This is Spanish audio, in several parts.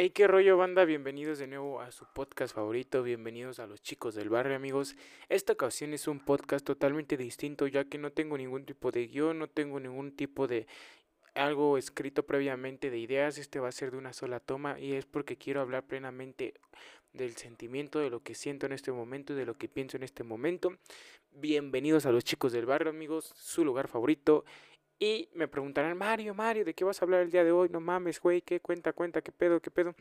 Hey, qué rollo banda, bienvenidos de nuevo a su podcast favorito, bienvenidos a los chicos del barrio amigos. Esta ocasión es un podcast totalmente distinto ya que no tengo ningún tipo de guion, no tengo ningún tipo de algo escrito previamente de ideas, este va a ser de una sola toma y es porque quiero hablar plenamente del sentimiento, de lo que siento en este momento y de lo que pienso en este momento. Bienvenidos a los chicos del barrio amigos, su lugar favorito. Y me preguntarán, Mario, Mario, ¿de qué vas a hablar el día de hoy? No mames, güey, ¿qué cuenta, cuenta, qué pedo, qué pedo?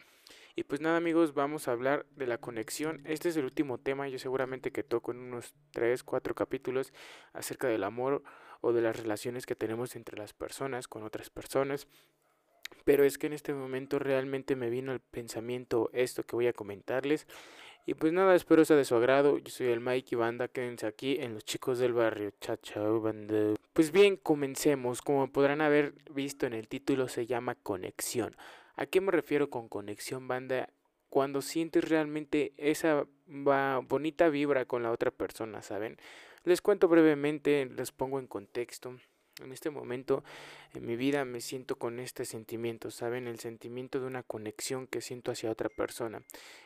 Y pues nada, amigos, vamos a hablar de la conexión. Este es el último tema, yo seguramente que toco en unos 3, 4 capítulos acerca del amor o de las relaciones que tenemos entre las personas con otras personas. Pero es que en este momento realmente me vino el pensamiento esto que voy a comentarles. Y pues nada, espero sea de su agrado. Yo soy el Mike y banda, quédense aquí en Los Chicos del Barrio. Chao, chao, banda. Pues bien, comencemos. Como podrán haber visto en el título, se llama conexión. ¿A qué me refiero con conexión, banda? Cuando sientes realmente esa bonita vibra con la otra persona, ¿saben? Les cuento brevemente, les pongo en contexto. En este momento en mi vida me siento con este sentimiento, ¿saben? El sentimiento de una conexión que siento hacia otra persona.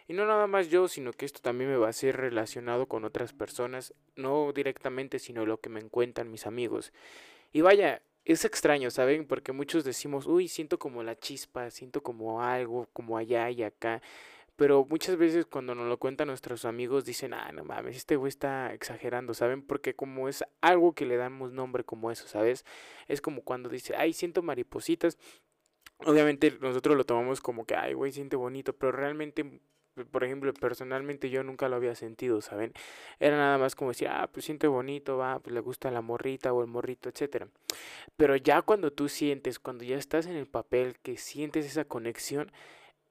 Y no nada más yo, sino que esto también me va a ser relacionado con otras personas, no directamente, sino lo que me encuentran mis amigos. Y vaya, es extraño, ¿saben? Porque muchos decimos, uy, siento como la chispa, siento como algo, como allá y acá. Pero muchas veces cuando nos lo cuentan nuestros amigos dicen, ah, no mames, este güey está exagerando, ¿saben? Porque como es algo que le damos nombre como eso, ¿sabes? Es como cuando dice, ay, siento maripositas. Obviamente nosotros lo tomamos como que, ay, güey, siente bonito, pero realmente por ejemplo, personalmente yo nunca lo había sentido, ¿saben? Era nada más como decir, ah, pues siente bonito, va, pues le gusta la morrita o el morrito, etcétera. Pero ya cuando tú sientes, cuando ya estás en el papel, que sientes esa conexión,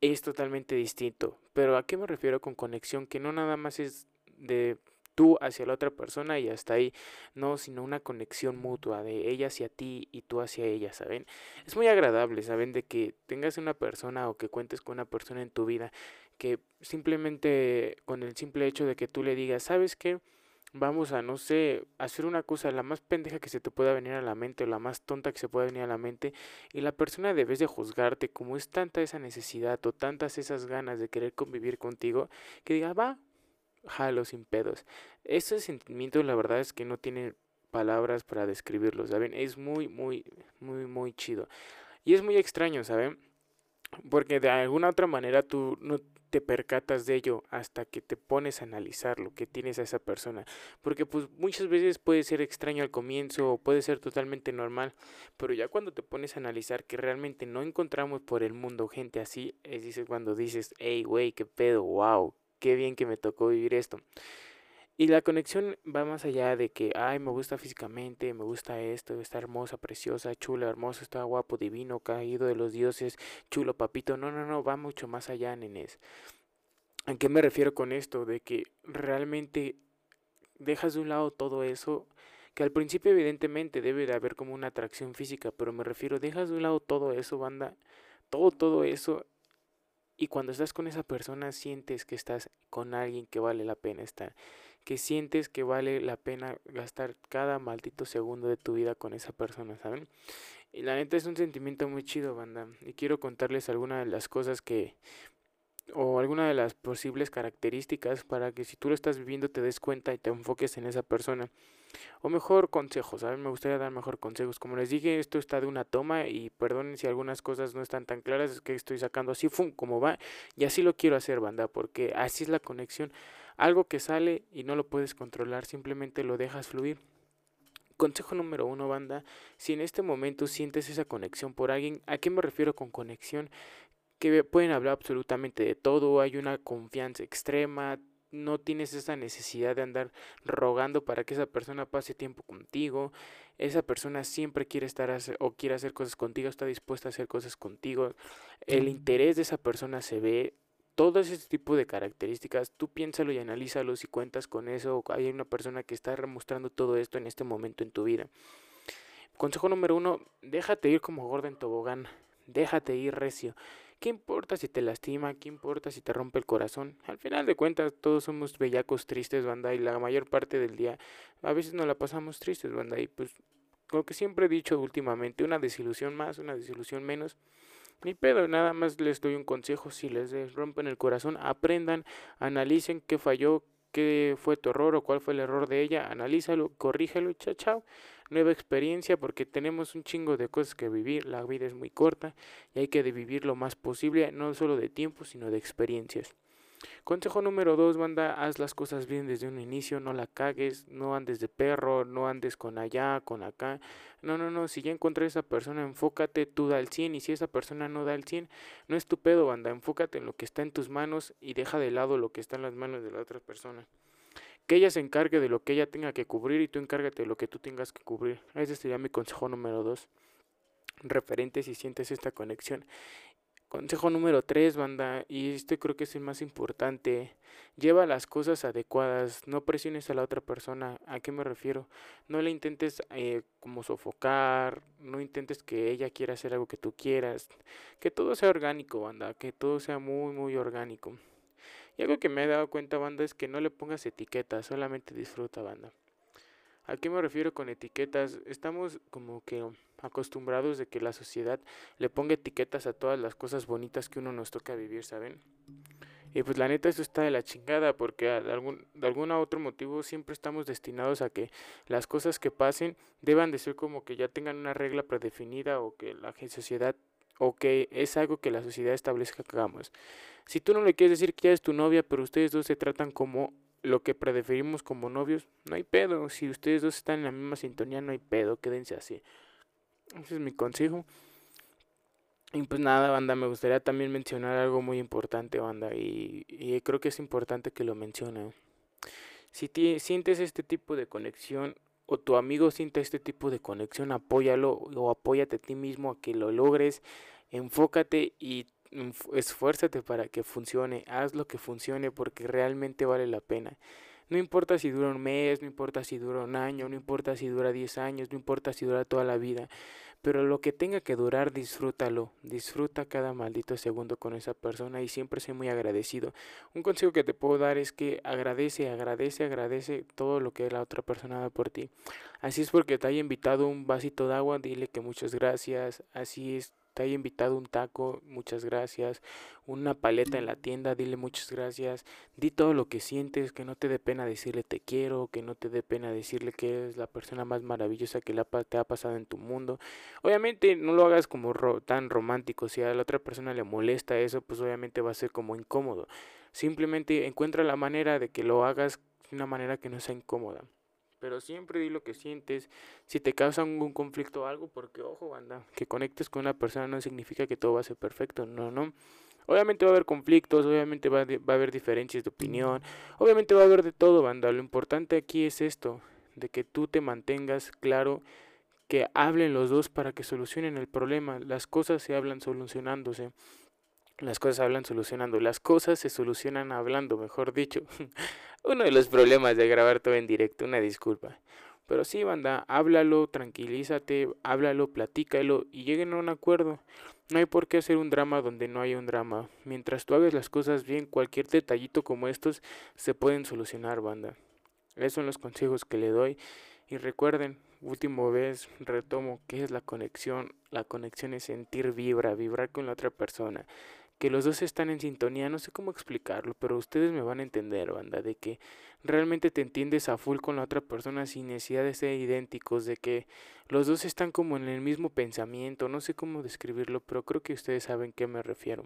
es totalmente distinto. Pero ¿a qué me refiero con conexión? Que no nada más es de tú hacia la otra persona y hasta ahí, no, sino una conexión mutua de ella hacia ti y tú hacia ella, ¿saben? Es muy agradable, ¿saben? De que tengas una persona o que cuentes con una persona en tu vida que simplemente con el simple hecho de que tú le digas, ¿sabes qué? Vamos a, no sé, hacer una cosa la más pendeja que se te pueda venir a la mente o la más tonta que se pueda venir a la mente y la persona debes de juzgarte como es tanta esa necesidad o tantas esas ganas de querer convivir contigo que diga, va, jalo sin pedos. Ese sentimiento la verdad es que no tiene palabras para describirlo, ¿saben? Es muy, muy, muy, muy chido. Y es muy extraño, ¿saben? Porque de alguna otra manera tú no te percatas de ello hasta que te pones a analizar lo que tienes a esa persona. Porque pues muchas veces puede ser extraño al comienzo o puede ser totalmente normal, pero ya cuando te pones a analizar que realmente no encontramos por el mundo gente así, es cuando dices, hey, güey, qué pedo, wow, qué bien que me tocó vivir esto. Y la conexión va más allá de que, ay, me gusta físicamente, me gusta esto, está hermosa, preciosa, chula, hermoso, está guapo, divino, caído de los dioses, chulo, papito. No, no, no, va mucho más allá, nenes. ¿A qué me refiero con esto? De que realmente dejas de un lado todo eso, que al principio evidentemente debe de haber como una atracción física, pero me refiero, dejas de un lado todo eso, banda, todo, todo eso, y cuando estás con esa persona sientes que estás con alguien que vale la pena estar que sientes que vale la pena gastar cada maldito segundo de tu vida con esa persona, ¿saben? Y la neta es un sentimiento muy chido, banda. Y quiero contarles algunas de las cosas que o alguna de las posibles características para que si tú lo estás viviendo te des cuenta y te enfoques en esa persona. O mejor consejos, ¿saben? Me gustaría dar mejor consejos. Como les dije, esto está de una toma y perdonen si algunas cosas no están tan claras, es que estoy sacando así, ¡fum! como va. Y así lo quiero hacer, banda, porque así es la conexión. Algo que sale y no lo puedes controlar, simplemente lo dejas fluir. Consejo número uno, banda, si en este momento sientes esa conexión por alguien, ¿a qué me refiero con conexión? Que pueden hablar absolutamente de todo, hay una confianza extrema, no tienes esa necesidad de andar rogando para que esa persona pase tiempo contigo. Esa persona siempre quiere estar o quiere hacer cosas contigo, está dispuesta a hacer cosas contigo. El interés de esa persona se ve, todo ese tipo de características, tú piénsalo y analízalo si cuentas con eso o hay una persona que está demostrando todo esto en este momento en tu vida. Consejo número uno, déjate ir como gorda en tobogán, déjate ir recio. ¿Qué importa si te lastima? ¿Qué importa si te rompe el corazón? Al final de cuentas, todos somos bellacos tristes, banda, y la mayor parte del día a veces nos la pasamos tristes, banda, y pues lo que siempre he dicho últimamente, una desilusión más, una desilusión menos, Ni pedo, nada más les doy un consejo, si les rompen el corazón, aprendan, analicen qué falló, qué fue tu error o cuál fue el error de ella, analízalo, corrígelo, chao, chao. Nueva experiencia porque tenemos un chingo de cosas que vivir, la vida es muy corta y hay que vivir lo más posible, no solo de tiempo, sino de experiencias. Consejo número dos, banda, haz las cosas bien desde un inicio, no la cagues, no andes de perro, no andes con allá, con acá. No, no, no, si ya encontré a esa persona, enfócate, tú da el 100 y si esa persona no da el 100, no es tu pedo, banda, enfócate en lo que está en tus manos y deja de lado lo que está en las manos de la otra persona. Que ella se encargue de lo que ella tenga que cubrir y tú encárgate de lo que tú tengas que cubrir. Ese sería mi consejo número dos referente si sientes esta conexión. Consejo número 3, banda, y este creo que es el más importante. Lleva las cosas adecuadas, no presiones a la otra persona. ¿A qué me refiero? No le intentes eh, como sofocar, no intentes que ella quiera hacer algo que tú quieras. Que todo sea orgánico, banda, que todo sea muy, muy orgánico. Y algo que me he dado cuenta, banda, es que no le pongas etiquetas, solamente disfruta, banda. ¿A qué me refiero con etiquetas? Estamos como que acostumbrados de que la sociedad le ponga etiquetas a todas las cosas bonitas que uno nos toca vivir, ¿saben? Y pues la neta eso está de la chingada porque de algún, de algún otro motivo siempre estamos destinados a que las cosas que pasen deban de ser como que ya tengan una regla predefinida o que la sociedad o que es algo que la sociedad establezca que hagamos. Si tú no le quieres decir que ya es tu novia, pero ustedes dos se tratan como lo que predefinimos como novios, no hay pedo. Si ustedes dos están en la misma sintonía, no hay pedo, quédense así. Ese es mi consejo. Y pues nada, banda, me gustaría también mencionar algo muy importante, banda, y, y creo que es importante que lo mencione. Si sientes este tipo de conexión o tu amigo siente este tipo de conexión, apóyalo o apóyate a ti mismo a que lo logres, enfócate y esfuérzate para que funcione, haz lo que funcione porque realmente vale la pena. No importa si dura un mes, no importa si dura un año, no importa si dura 10 años, no importa si dura toda la vida, pero lo que tenga que durar, disfrútalo, disfruta cada maldito segundo con esa persona y siempre sé muy agradecido. Un consejo que te puedo dar es que agradece, agradece, agradece todo lo que la otra persona da por ti. Así es porque te haya invitado un vasito de agua, dile que muchas gracias, así es te haya invitado un taco, muchas gracias. Una paleta en la tienda, dile muchas gracias. Di todo lo que sientes, que no te dé pena decirle te quiero, que no te dé pena decirle que eres la persona más maravillosa que te ha pasado en tu mundo. Obviamente no lo hagas como tan romántico, si a la otra persona le molesta eso, pues obviamente va a ser como incómodo. Simplemente encuentra la manera de que lo hagas de una manera que no sea incómoda. Pero siempre di lo que sientes. Si te causa algún conflicto o algo, porque ojo, banda, que conectes con una persona no significa que todo va a ser perfecto. No, no. Obviamente va a haber conflictos, obviamente va, va a haber diferencias de opinión, obviamente va a haber de todo, banda. Lo importante aquí es esto, de que tú te mantengas claro, que hablen los dos para que solucionen el problema. Las cosas se hablan solucionándose. Las cosas hablan solucionando. Las cosas se solucionan hablando, mejor dicho. Uno de los problemas de grabar todo en directo, una disculpa. Pero sí, banda, háblalo, tranquilízate, háblalo, platícalo y lleguen a un acuerdo. No hay por qué hacer un drama donde no hay un drama. Mientras tú hagas las cosas bien, cualquier detallito como estos se pueden solucionar, banda. Esos son los consejos que le doy. Y recuerden, último vez, retomo, ¿qué es la conexión? La conexión es sentir vibra, vibrar con la otra persona que los dos están en sintonía, no sé cómo explicarlo, pero ustedes me van a entender, banda, de que realmente te entiendes a full con la otra persona sin necesidad de ser idénticos, de que los dos están como en el mismo pensamiento, no sé cómo describirlo, pero creo que ustedes saben qué me refiero.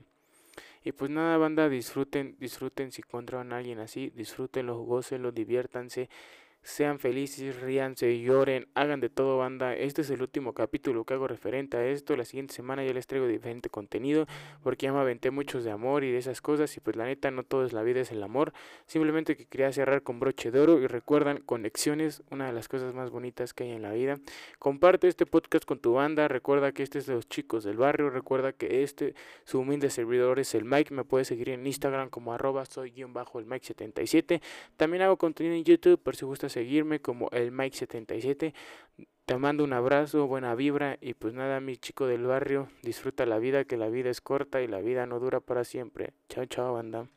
Y pues nada, banda, disfruten, disfruten si encuentran a alguien así, disfrútenlo, gócenlo, diviértanse sean felices, ríanse, lloren, hagan de todo banda. Este es el último capítulo que hago referente a esto. La siguiente semana ya les traigo diferente contenido porque ya me aventé muchos de amor y de esas cosas y pues la neta no todo es la vida, es el amor. Simplemente que quería cerrar con broche de oro y recuerdan conexiones, una de las cosas más bonitas que hay en la vida. Comparte este podcast con tu banda, recuerda que este es de los chicos del barrio, recuerda que este, su humilde servidor es el Mike, me puedes seguir en Instagram como arroba soy guion bajo el Mike 77. También hago contenido en YouTube por si gustas seguirme como el Mike77. Te mando un abrazo, buena vibra y pues nada, mi chico del barrio, disfruta la vida, que la vida es corta y la vida no dura para siempre. Chao, chao, banda.